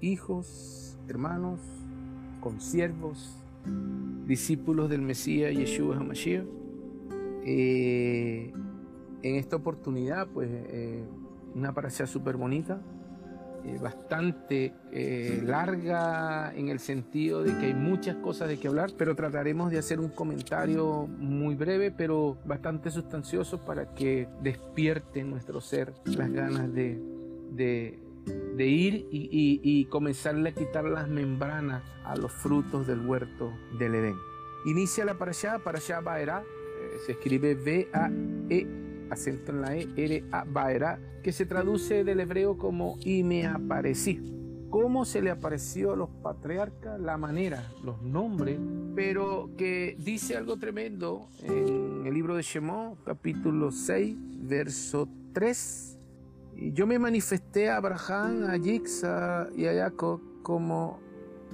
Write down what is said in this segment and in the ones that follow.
Hijos, hermanos, consiervos, discípulos del Mesías Yeshua HaMashiach. Eh, en esta oportunidad, pues, eh, una parasha súper bonita, eh, bastante eh, larga en el sentido de que hay muchas cosas de que hablar, pero trataremos de hacer un comentario muy breve, pero bastante sustancioso para que despierte en nuestro ser las ganas de, de ir y, comenzarle a quitar las membranas a los frutos del huerto del Edén. Inicia la para allá, para allá Baera, eh, se escribe B-A-E, acento en la E, R-A, Baera, que se traduce del hebreo como y me aparecí. ¿Cómo se le apareció a los patriarcas? La manera, los nombres, pero que dice algo tremendo en el libro de Shemó, capítulo 6, verso 3 y yo me manifesté a Abraham, a Yixa y a Jacob como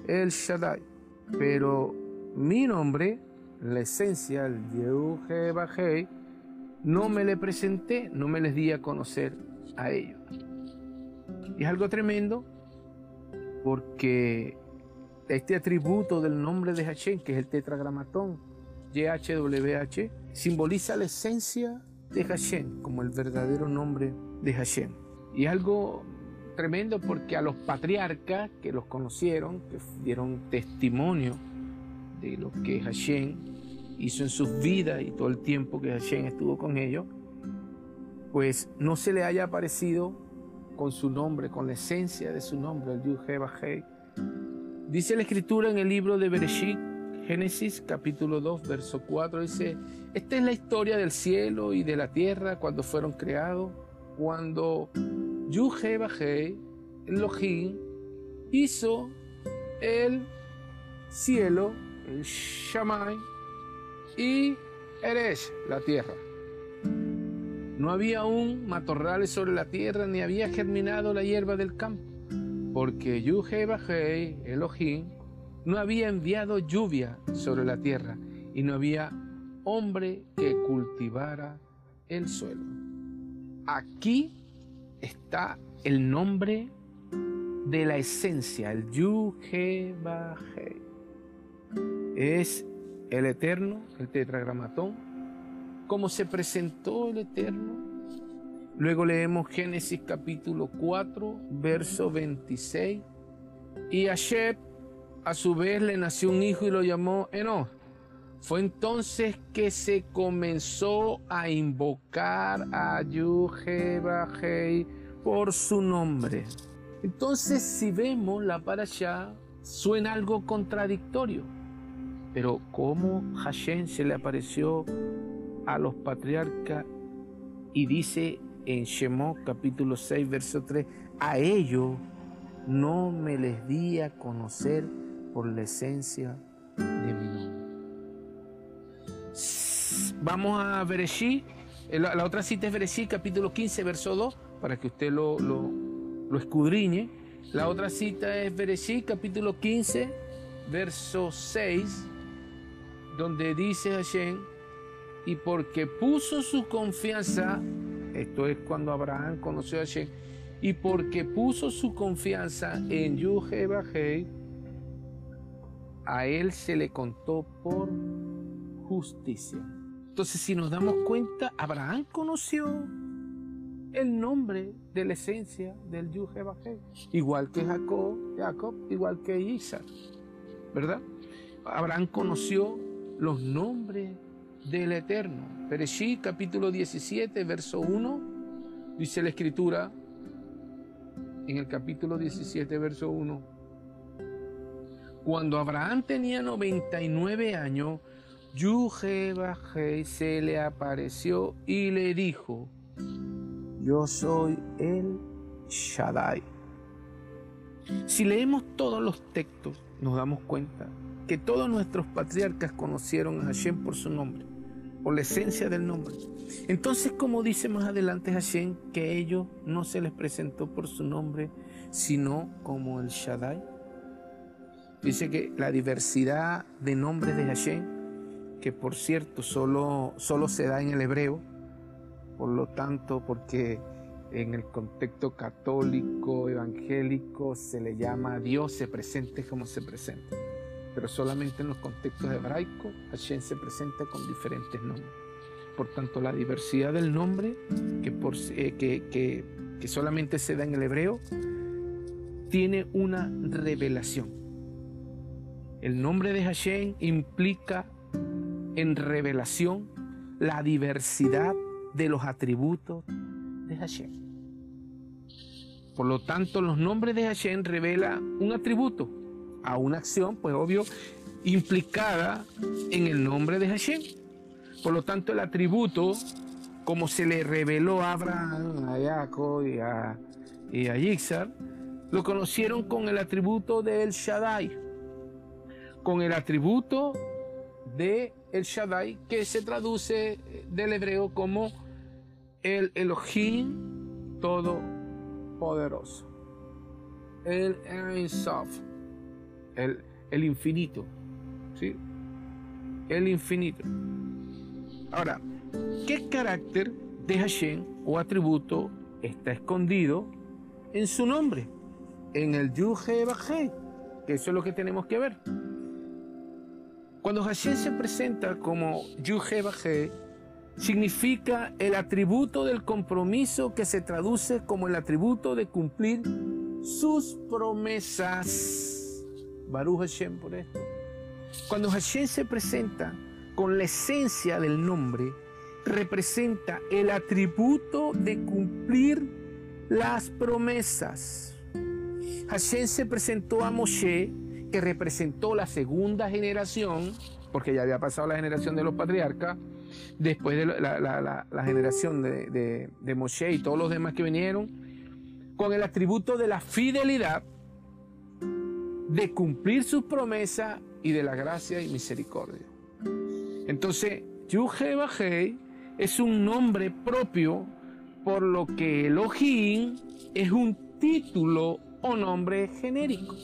el Shaddai. Pero mi nombre, la esencia, el Yehuge no me le presenté, no me les di a conocer a ellos. Y es algo tremendo porque este atributo del nombre de Hashem, que es el tetragramatón, YHWH, simboliza la esencia de Hashem como el verdadero nombre de Hashem. Y algo tremendo porque a los patriarcas que los conocieron, que dieron testimonio de lo que Hashem hizo en sus vidas y todo el tiempo que Hashem estuvo con ellos, pues no se le haya aparecido con su nombre, con la esencia de su nombre, el Yud Dice la escritura en el libro de Bereshit, Génesis capítulo 2, verso 4, dice, esta es la historia del cielo y de la tierra cuando fueron creados cuando Yuhebahei, Elohim, hizo el cielo, el Shamay, y Eresh, la tierra. No había aún matorrales sobre la tierra, ni había germinado la hierba del campo, porque Yuhebahei, Elohim, no había enviado lluvia sobre la tierra, y no había hombre que cultivara el suelo. Aquí está el nombre de la esencia, el Yuhebaje. Es el eterno, el tetragramatón, como se presentó el eterno. Luego leemos Génesis capítulo 4, verso 26. Y a Shep a su vez le nació un hijo y lo llamó Enoch. Fue entonces que se comenzó a invocar a Yuhebahei por su nombre. Entonces, si vemos la para allá, suena algo contradictorio. Pero ¿cómo Hashem se le apareció a los patriarcas y dice en Shemot capítulo 6, verso 3, a ellos no me les di a conocer por la esencia de mi nombre? Vamos a Bereshí. Eh, la, la, otra cita es Bereshí, capítulo 15, verso 2, para que usted lo, lo, escudriñe. La otra cita es Bereshí, capítulo 15, verso 6, donde dice Hashem, y porque puso su confianza, esto es cuando Abraham conoció a Hashem, y porque puso su confianza en Yuhebahei, a él se le contó por justicia. Entonces, si nos damos cuenta, Abraham conoció el nombre de la esencia del Yuhebahé, igual que Jacob, Jacob, igual que Isaac, ¿verdad? Abraham conoció los nombres del Eterno. Pereshí, capítulo 17, verso 1, dice la Escritura, en el capítulo 17, verso 1, cuando Abraham tenía 99 años, Yuhebahei se le apareció y le dijo, yo soy el Shaddai. Si leemos todos los textos, nos damos cuenta que todos nuestros patriarcas conocieron a Hashem por su nombre, por la esencia del nombre. Entonces, como dice más adelante Hashem, que ellos no se les presentó por su nombre, sino como el Shaddai. Dice que la diversidad de nombres de Hashem que por cierto solo, solo se da en el hebreo, por lo tanto, porque en el contexto católico, evangélico, se le llama Dios, se presente como se presenta. Pero solamente en los contextos hebraicos, Hashem se presenta con diferentes nombres. Por tanto, la diversidad del nombre, que, por, eh, que, que solamente se da en el hebreo, tiene una revelación. El nombre de Hashem implica en revelación la diversidad de los atributos de Hashem. Por lo tanto, los nombres de Hashem revelan un atributo a una acción, pues obvio, implicada en el nombre de Hashem. Por lo tanto, el atributo, como se le reveló a Abraham, a Jacob y a, y a lo conocieron con el atributo de El Shaddai, con el atributo de El Shaddai, que se traduce del hebreo como el Elohim Todopoderoso, el Ein el, el infinito, ¿sí? El infinito. Ahora, ¿qué carácter de Hashem o atributo está escondido en su nombre? En el Yuhe que eso es lo que tenemos que ver. Cuando Hashem se presenta como Yuhe significa el atributo del compromiso que se traduce como el atributo de cumplir sus promesas. Baruch Hashem por esto. Cuando Hashem se presenta con la esencia del nombre, representa el atributo de cumplir las promesas. Hashem se presentó a Moshe, que representó la segunda generación, porque ya había pasado la generación de los patriarcas, después de la, generación de, Moshe y todos los demás que vinieron, con el atributo de la fidelidad, de cumplir sus promesas y de la gracia y misericordia. Entonces, Yuhe Bajei es un nombre propio, por lo que Elohim es un título o nombre genérico.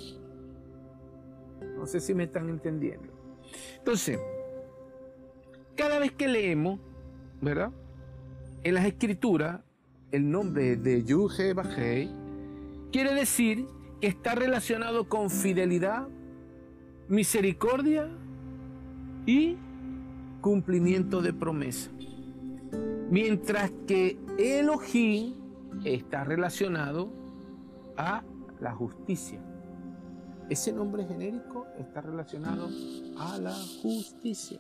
No sé si me están entendiendo. Entonces, cada vez que leemos, ¿verdad? En las escrituras, el nombre de Yuhe Bajei quiere decir que está relacionado con fidelidad, misericordia y cumplimiento de promesa. Mientras que Elohim está relacionado a la justicia. Ese nombre genérico está relacionado a la justicia.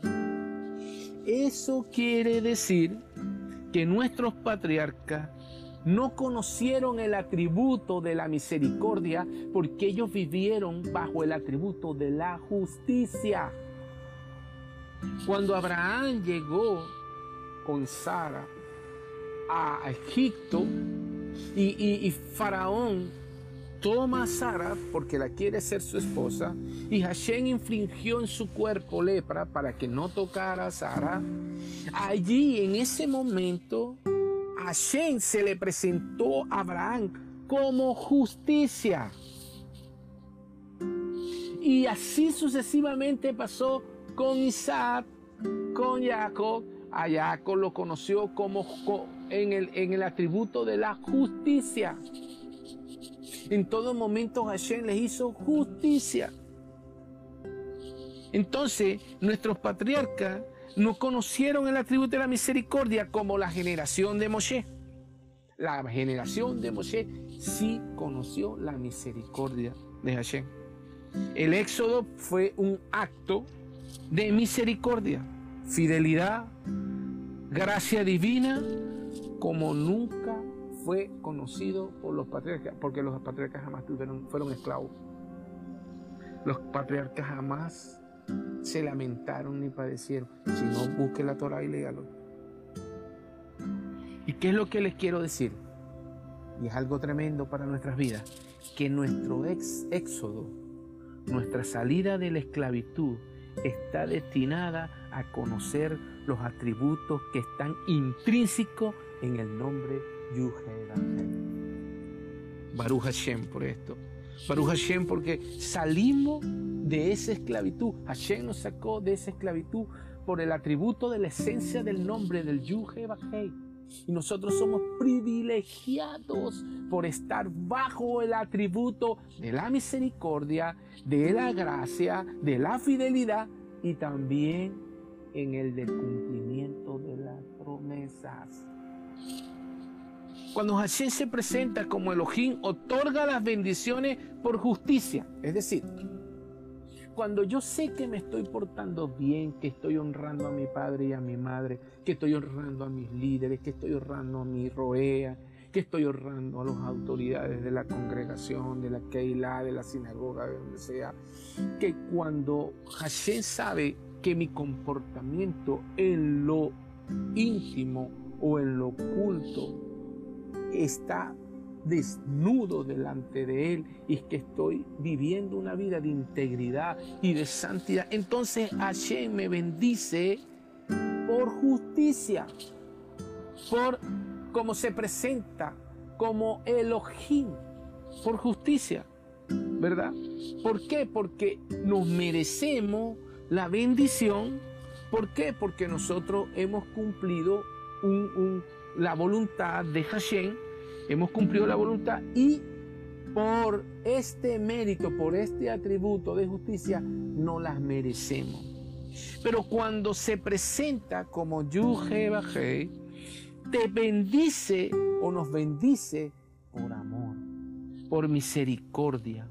Eso quiere decir que nuestros patriarcas no conocieron el atributo de la misericordia porque ellos vivieron bajo el atributo de la justicia. Cuando Abraham llegó con Sara a Egipto y, y Faraón toma a Sara porque la quiere ser su esposa y Hashem infligió en su cuerpo lepra para que no tocara a Sara. Allí en ese momento Hashem se le presentó a Abraham como justicia. Y así sucesivamente pasó con Isaac, con Jacob. A Jacob lo conoció como en el, en el atributo de la justicia. En todo momento Hashem les hizo justicia. Entonces, nuestros patriarcas no conocieron el atributo de la misericordia como la generación de Moshe. La generación de Moshe sí conoció la misericordia de Hashem. El éxodo fue un acto de misericordia, fidelidad, gracia divina, como nunca fue conocido por los patriarcas, porque los patriarcas jamás tuvieron, fueron esclavos. Los patriarcas jamás se lamentaron ni padecieron. Si no, busque la Torah y léalo. ¿Y qué es lo que les quiero decir? Y es algo tremendo para nuestras vidas. Que nuestro ex éxodo, nuestra salida de la esclavitud, está destinada a conocer los atributos que están intrínsecos en el nombre de Baruch Hashem por esto. Baruch Hashem porque salimos de esa esclavitud. Hashem nos sacó de esa esclavitud por el atributo de la esencia del nombre del Yuhe Bajei. Y nosotros somos privilegiados por estar bajo el atributo de la misericordia, de la gracia, de la fidelidad y también en el del cumplimiento de las promesas. Cuando Hashem se presenta como Elohim, otorga las bendiciones por justicia. Es decir, cuando yo sé que me estoy portando bien, que estoy honrando a mi padre y a mi madre, que estoy honrando a mis líderes, que estoy honrando a mi roea, que estoy honrando a las autoridades de la congregación, de la Keilah, de la sinagoga, de donde sea, que cuando Hashem sabe que mi comportamiento en lo íntimo o en lo oculto está desnudo delante de Él y que estoy viviendo una vida de integridad y de santidad, entonces Hashem me bendice por justicia, por como se presenta como Elohim, por justicia, ¿verdad? ¿Por qué? Porque nos merecemos la bendición. ¿Por qué? Porque nosotros hemos cumplido la voluntad de Hashem hemos cumplido la voluntad y por este mérito, por este atributo de justicia, no las merecemos. Pero cuando se presenta como Yuhebahei, te bendice o nos bendice por amor, por misericordia,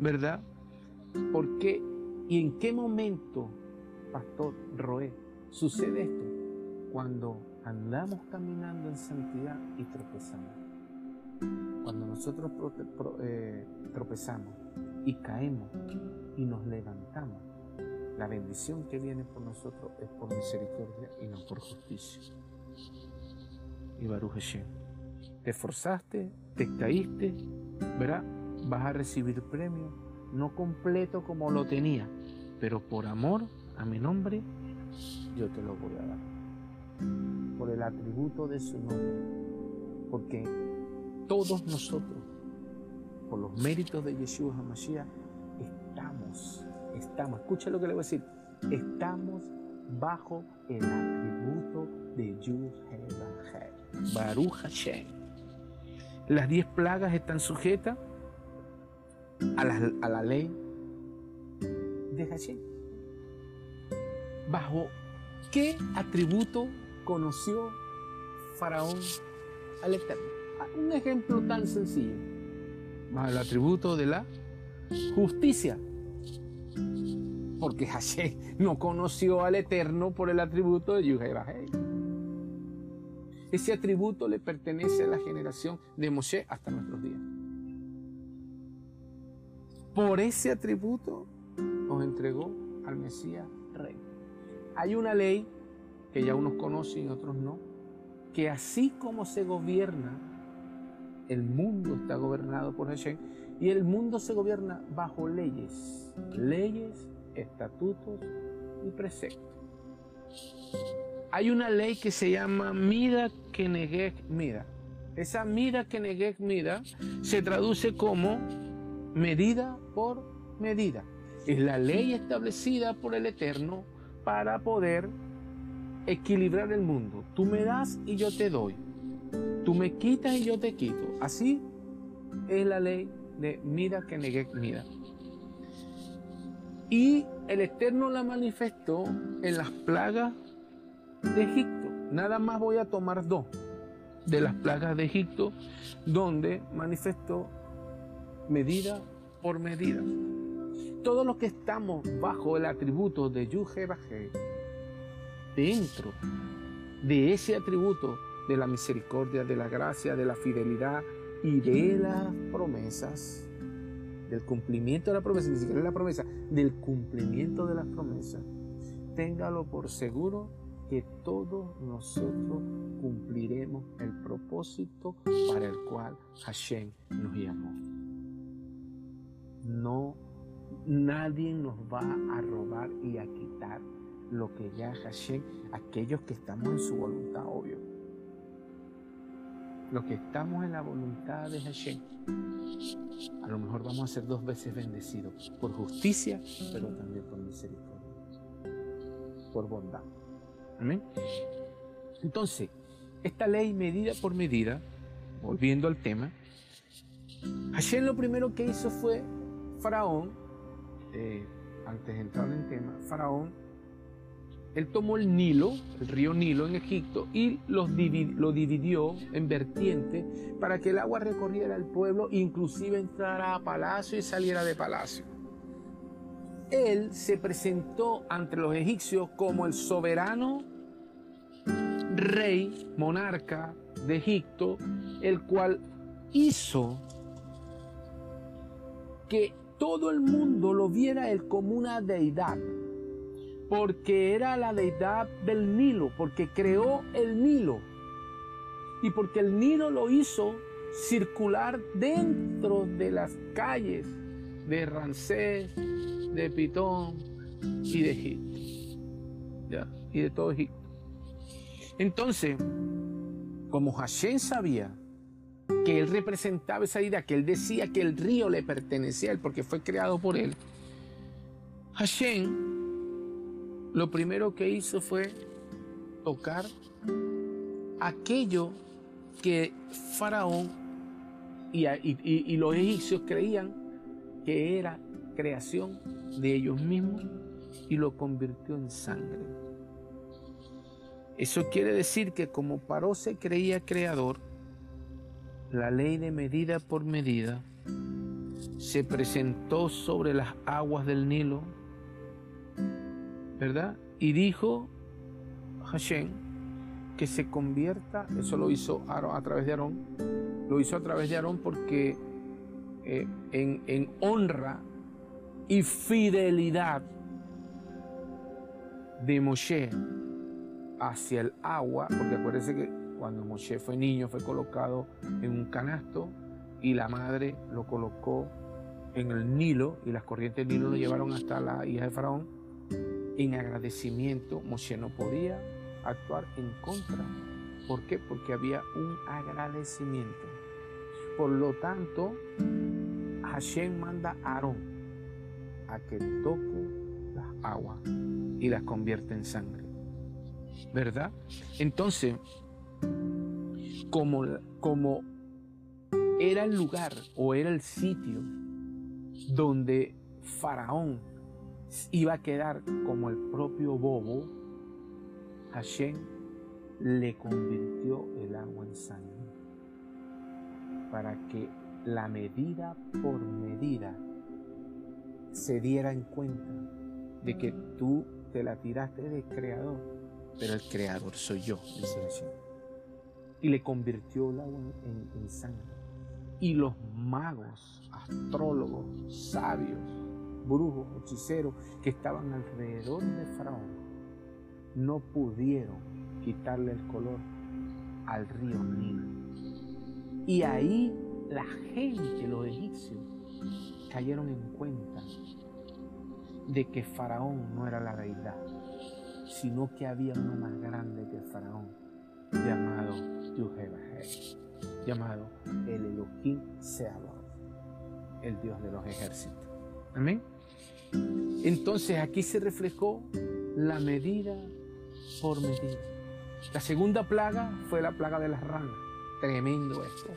¿verdad? ¿Por qué y en qué momento, Pastor Roé, sucede esto? Cuando andamos caminando en santidad y tropezamos. Cuando nosotros eh, tropezamos y caemos y nos levantamos, la bendición que viene por nosotros es por misericordia y no por justicia. Y Baruch Hashem, te esforzaste, te caíste, ¿verdad? Vas a recibir premio, no completo como lo tenía, pero por amor a mi nombre, yo te lo voy a dar por el atributo de su nombre. Porque todos nosotros, por los méritos de Yeshua HaMashiach, estamos, estamos, escucha lo que le voy a decir, estamos bajo el atributo de Yud Baruch Hashem. Las diez plagas están sujetas a la, a la ley de Hashem. ¿Bajo qué atributo conoció Faraón al Eterno. Ah, un ejemplo tan sencillo. El atributo de la justicia. Porque Hashem no conoció al Eterno por el atributo de Yuhei Ese atributo le pertenece a la generación de Moshe hasta nuestros días. Por ese atributo nos entregó al Mesías Rey. Hay una ley que ya unos conocen y otros no, que así como se gobierna, el mundo está gobernado por Hashem y el mundo se gobierna bajo leyes, leyes, estatutos y preceptos. Hay una ley que se llama Mida Kenegek Mida. Esa Mida Kenegek Mida se traduce como medida por medida. Es la ley establecida por el Eterno para poder equilibrar el mundo. Tú me das y yo te doy. Tú me quitas y yo te quito. Así es la ley de mira que negué mira. Y el Eterno la manifestó en las plagas de Egipto. Nada más voy a tomar dos de las plagas de Egipto, donde manifestó medida por medida. Todos los que estamos bajo el atributo de Yuhebajé, dentro de ese atributo de la misericordia, de la gracia, de la fidelidad y de las promesas, del cumplimiento de la promesa, ni siquiera la promesa, del cumplimiento de las promesas, téngalo por seguro que todos nosotros cumpliremos el propósito para el cual Hashem nos llamó. No, nadie nos va a robar y a quitar lo que ya Hashem, aquellos que estamos en su voluntad, obvio. Los que estamos en la voluntad de Hashem, a lo mejor vamos a ser dos veces bendecidos, por justicia, pero también por misericordia, por bondad. Amén. Entonces, esta ley medida por medida, volviendo al tema, Hashem lo primero que hizo fue Faraón, eh, antes de entrar en tema, Faraón, él tomó el Nilo, el río Nilo en Egipto, y lo dividió en vertientes para que el agua recorriera el pueblo, inclusive entrara a palacio y saliera de palacio. Él se presentó ante los egipcios como el soberano rey, monarca de Egipto, el cual hizo que todo el mundo lo viera él como una deidad, porque era la deidad del Nilo, porque creó el Nilo y porque el Nilo lo hizo circular dentro de las calles de Ramsés, de Pitón y de Egipto, y de todo Egipto. Entonces, como Hashem sabía que él representaba esa idea, que él decía que el río le pertenecía a él porque fue creado por él, Hashem lo primero que hizo fue tocar aquello que Faraón y, los egipcios creían que era creación de ellos mismos y lo convirtió en sangre. Eso quiere decir que como Paró se creía creador, la ley de medida por medida se presentó sobre las aguas del Nilo, ¿verdad? Y dijo Hashem que se convierta, eso lo hizo a través de Aarón, lo hizo a través de Aarón porque eh, en, en honra y fidelidad de Moshe hacia el agua, porque acuérdense que cuando Moshe fue niño fue colocado en un canasto y la madre lo colocó en el Nilo y las corrientes del Nilo lo llevaron hasta la hija de Faraón. En agradecimiento, Moshe no podía actuar en contra. ¿Por qué? Porque había un agradecimiento. Por lo tanto, Hashem manda a Aarón a que toque las aguas y las convierta en sangre. ¿Verdad? Entonces, como, como era el lugar o era el sitio donde Faraón iba a quedar como el propio bobo, Hashem le convirtió el agua en sangre para que la medida por medida se diera en cuenta de que tú te la tiraste del creador, pero el creador soy yo, dice Hashem y le convirtió el agua en, sangre. Y los magos, astrólogos, sabios, brujos, hechiceros que estaban alrededor de Faraón no pudieron quitarle el color al río Nilo. Y ahí la gente, los egipcios, cayeron en cuenta de que Faraón no era la deidad, sino que había uno más grande que Faraón, llamado llamado el Elohim Seabot, el Dios de los ejércitos. Amén. Entonces aquí se reflejó la medida por medida. La segunda plaga fue la plaga de las ranas. Tremendo esto.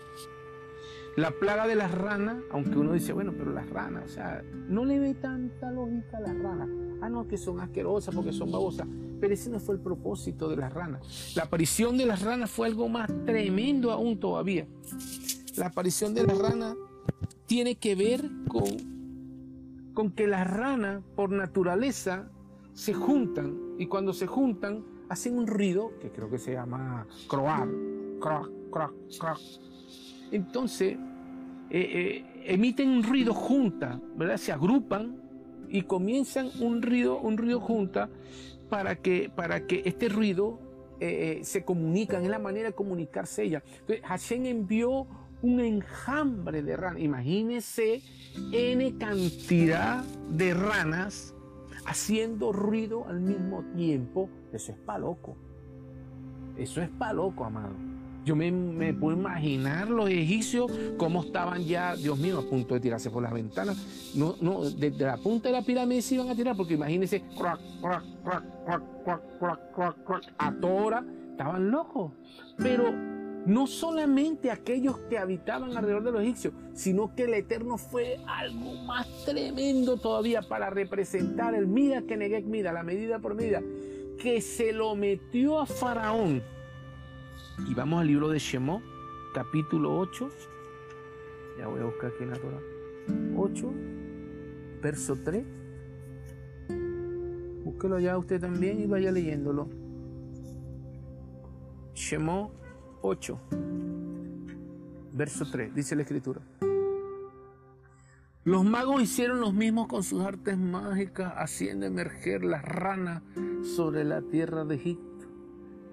La plaga de las ranas, aunque uno dice, bueno, pero las ranas, o sea, no le ve tanta lógica a las ranas. Ah, no, que son asquerosas porque son babosas. Pero ese no fue el propósito de las ranas. La aparición de las ranas fue algo más tremendo aún todavía. La aparición de las ranas tiene que ver con, con que las ranas, por naturaleza, se juntan. Y cuando se juntan, hacen un ruido que creo que se llama croar. Croc, croc, croc. Entonces, eh, eh, emiten un ruido junta, ¿verdad? Se agrupan y comienzan un ruido, un ruido junta para que, para que este ruido eh, se comunican, es la manera de comunicarse ella. Entonces, Hashem envió un enjambre de ranas. Imagínese N cantidad de ranas haciendo ruido al mismo tiempo. Eso es pa' loco. Eso es pa' loco, amado. Yo me, puedo imaginar los egipcios cómo estaban ya, Dios mío, a punto de tirarse por las ventanas. No, no, desde la punta de la pirámide se iban a tirar, porque imagínense, a toda hora, estaban locos. Pero no solamente aquellos que habitaban alrededor de los egipcios, sino que el Eterno fue algo más tremendo todavía para representar el Mida que negué Mida, la medida por medida, que se lo metió a Faraón. Y vamos al libro de Shemó, capítulo 8. Ya voy a buscar aquí en la Torah. 8, verso 3. Búsquelo ya usted también y vaya leyéndolo. Shemó 8, verso 3, dice la escritura. Los magos hicieron los mismos con sus artes mágicas, haciendo emerger las ranas sobre la tierra de Egipto.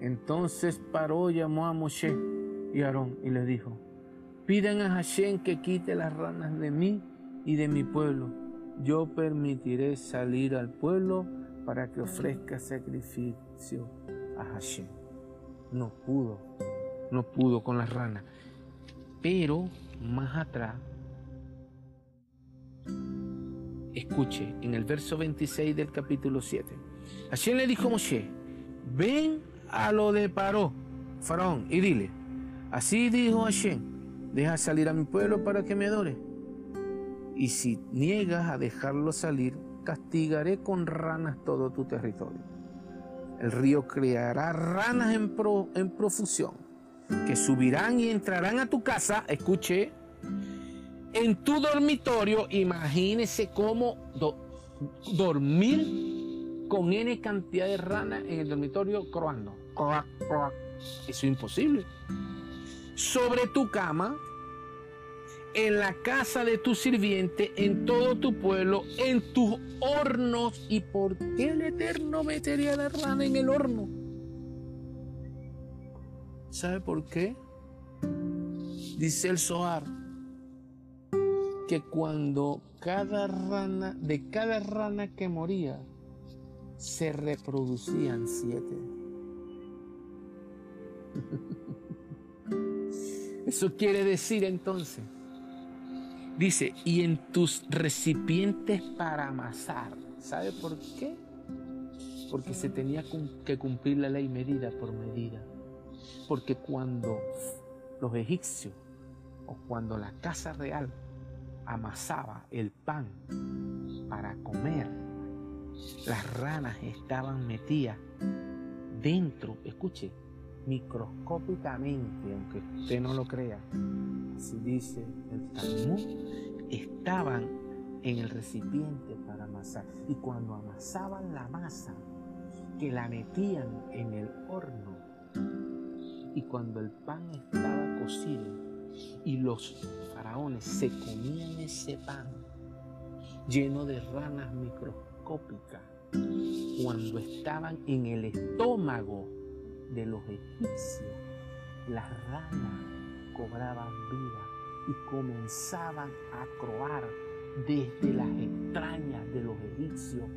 Entonces paró, llamó a Moshe y Aarón y les dijo, pidan a Hashem que quite las ranas de mí y de mi pueblo. Yo permitiré salir al pueblo para que ofrezca sacrificio a Hashem. No pudo no pudo con las ranas. Pero más atrás, escuche, en el verso 26 del capítulo 7, Hashem le dijo a Moshe, ven a lo de Paró, Faraón, y dile, así dijo Hashem, deja salir a mi pueblo para que me adore. Y si niegas a dejarlo salir, castigaré con ranas todo tu territorio. El río creará ranas en, en profusión que subirán y entrarán a tu casa, escuche, en tu dormitorio, imagínese cómo dormir con N cantidad de ranas en el dormitorio croando. Eso es imposible. Sobre tu cama, en la casa de tu sirviente, en todo tu pueblo, en tus hornos. ¿Y por qué el Eterno metería la rana en el horno? ¿Sabe por qué? Dice el Zohar que cuando cada rana, de cada rana que moría, se reproducían siete. Eso quiere decir entonces, dice, y en tus recipientes para amasar. ¿Sabe por qué? Porque se tenía que cumplir la ley medida por medida. Porque cuando los egipcios o cuando la casa real amasaba el pan para comer, las ranas estaban metidas dentro, escuche, microscópicamente, aunque usted no lo crea, así dice el Talmud, estaban en el recipiente para amasar. Y cuando amasaban la masa, que la metían en el horno, y cuando el pan estaba cocido y los faraones se comían ese pan lleno de ranas microscópicas, cuando estaban en el estómago de los egipcios, las ranas cobraban vida y comenzaban a croar desde las extrañas de los egipcios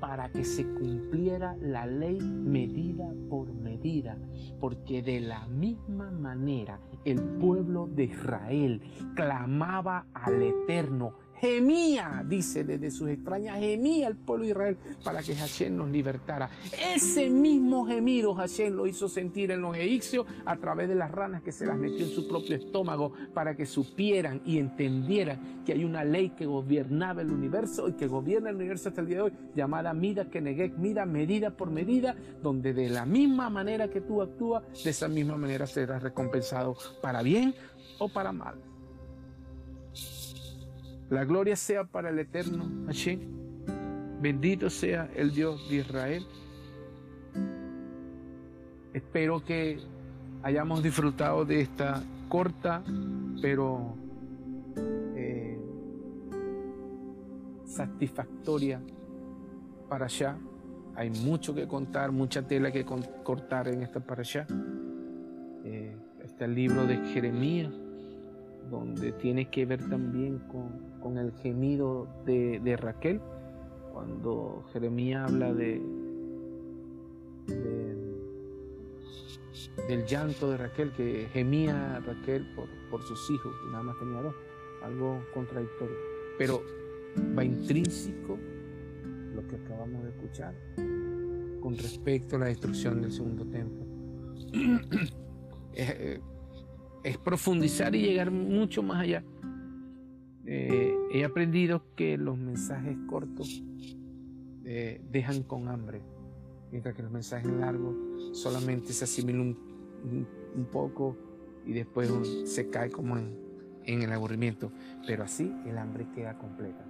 para que se cumpliera la ley medida por medida, porque de la misma manera el pueblo de Israel clamaba al Eterno gemía, dice desde sus extrañas, gemía el pueblo de Israel para que Hashem nos libertara. Ese mismo gemido Hashem lo hizo sentir en los egipcios a través de las ranas que se las metió en su propio estómago para que supieran y entendieran que hay una ley que gobernaba el universo y que gobierna el universo hasta el día de hoy, llamada Mida Kenegek, Mida, medida por medida, donde de la misma manera que tú actúas, de esa misma manera serás recompensado para bien o para mal. La gloria sea para el eterno Hashem. Bendito sea el Dios de Israel. Espero que hayamos disfrutado de esta corta pero eh, satisfactoria para allá. Hay mucho que contar, mucha tela que cortar en esta para allá. Eh, está el libro de Jeremías, donde tiene que ver también con con el gemido de, Raquel, cuando Jeremías habla de, del llanto de Raquel, que gemía Raquel por, por sus hijos, y nada más tenía dos, algo contradictorio. Pero va intrínseco lo que acabamos de escuchar con respecto a la destrucción del segundo templo. es, es, profundizar y llegar mucho más allá. Eh, he aprendido que los mensajes cortos eh, dejan con hambre, mientras que los mensajes largos solamente se asimilan un, poco y después se cae como en, en el aburrimiento. Pero así el hambre queda completa.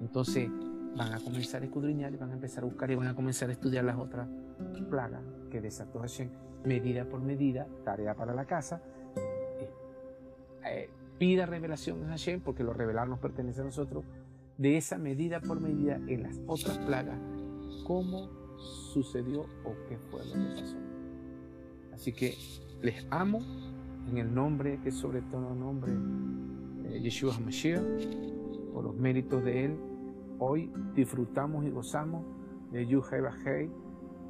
Entonces, van a comenzar a escudriñar y van a empezar a buscar y van a comenzar a estudiar las otras plagas que desató Hashem, medida por medida, tarea para la casa. Eh, eh, pida revelación a Hashem, porque lo revelar nos pertenece a nosotros, de esa medida por medida en las otras plagas, cómo sucedió o qué fue lo que pasó. Así que les amo en el nombre que sobre todo nombre, eh, Yeshua HaMashiach, por los méritos de Él Hoy disfrutamos y gozamos de Yuhei Bajei,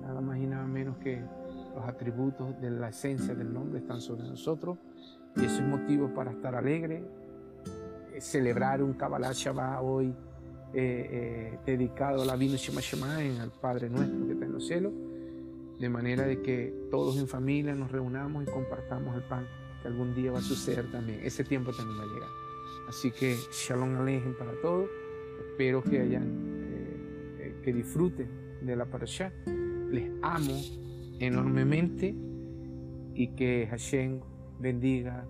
nada más y nada menos que los atributos de la esencia del nombre están sobre nosotros y eso es motivo para estar alegre, eh, celebrar un Kabbalah Shabbat hoy eh, eh, dedicado a la Vino Shema Shema en el Padre nuestro que está en los cielos, de manera de que todos en familia nos reunamos y compartamos el pan, que algún día va a suceder también, ese tiempo también va a llegar. Así que Shalom Alejem para todos espero que hayan, eh, eh, que disfruten de la parasha. Les amo enormemente y que Hashem bendiga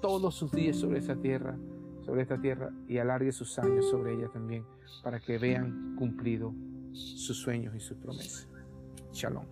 todos sus días sobre esta tierra, sobre esta tierra y alargue sus años sobre ella también, para que vean cumplido sus sueños y sus promesas. Shalom.